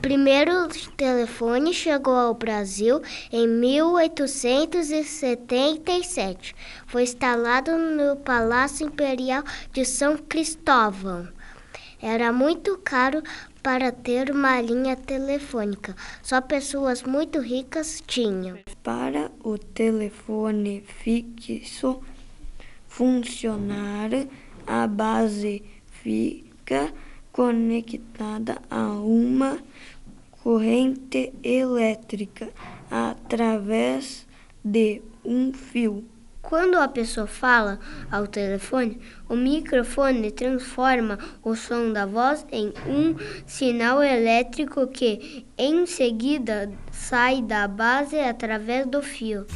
primeiro telefone chegou ao Brasil em 1877. Foi instalado no Palácio Imperial de São Cristóvão. Era muito caro para ter uma linha telefônica. Só pessoas muito ricas tinham. Para o telefone fixo funcionar, a base fica conectada a uma corrente elétrica através de um fio. Quando a pessoa fala ao telefone, o microfone transforma o som da voz em um sinal elétrico que, em seguida, sai da base através do fio.